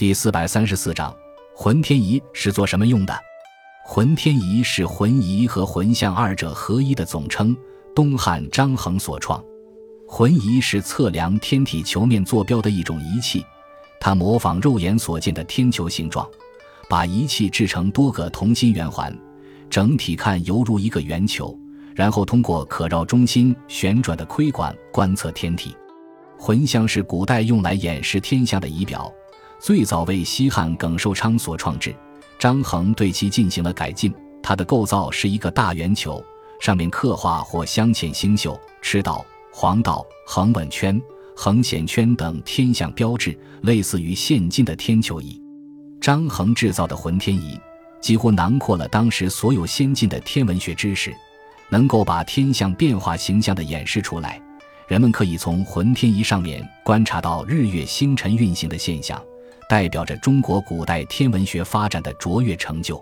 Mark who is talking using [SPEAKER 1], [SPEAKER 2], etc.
[SPEAKER 1] 第四百三十四章，浑天仪是做什么用的？浑天仪是浑仪和浑象二者合一的总称，东汉张衡所创。浑仪是测量天体球面坐标的一种仪器，它模仿肉眼所见的天球形状，把仪器制成多个同心圆环，整体看犹如一个圆球，然后通过可绕中心旋转的窥管观测天体。浑象是古代用来演示天象的仪表。最早为西汉耿寿昌所创制，张衡对其进行了改进。它的构造是一个大圆球，上面刻画或镶嵌星宿、赤道、黄道、恒稳圈、恒显圈等天象标志，类似于现今的天球仪。张衡制造的浑天仪几乎囊括了当时所有先进的天文学知识，能够把天象变化形象地演示出来。人们可以从浑天仪上面观察到日月星辰运行的现象。代表着中国古代天文学发展的卓越成就。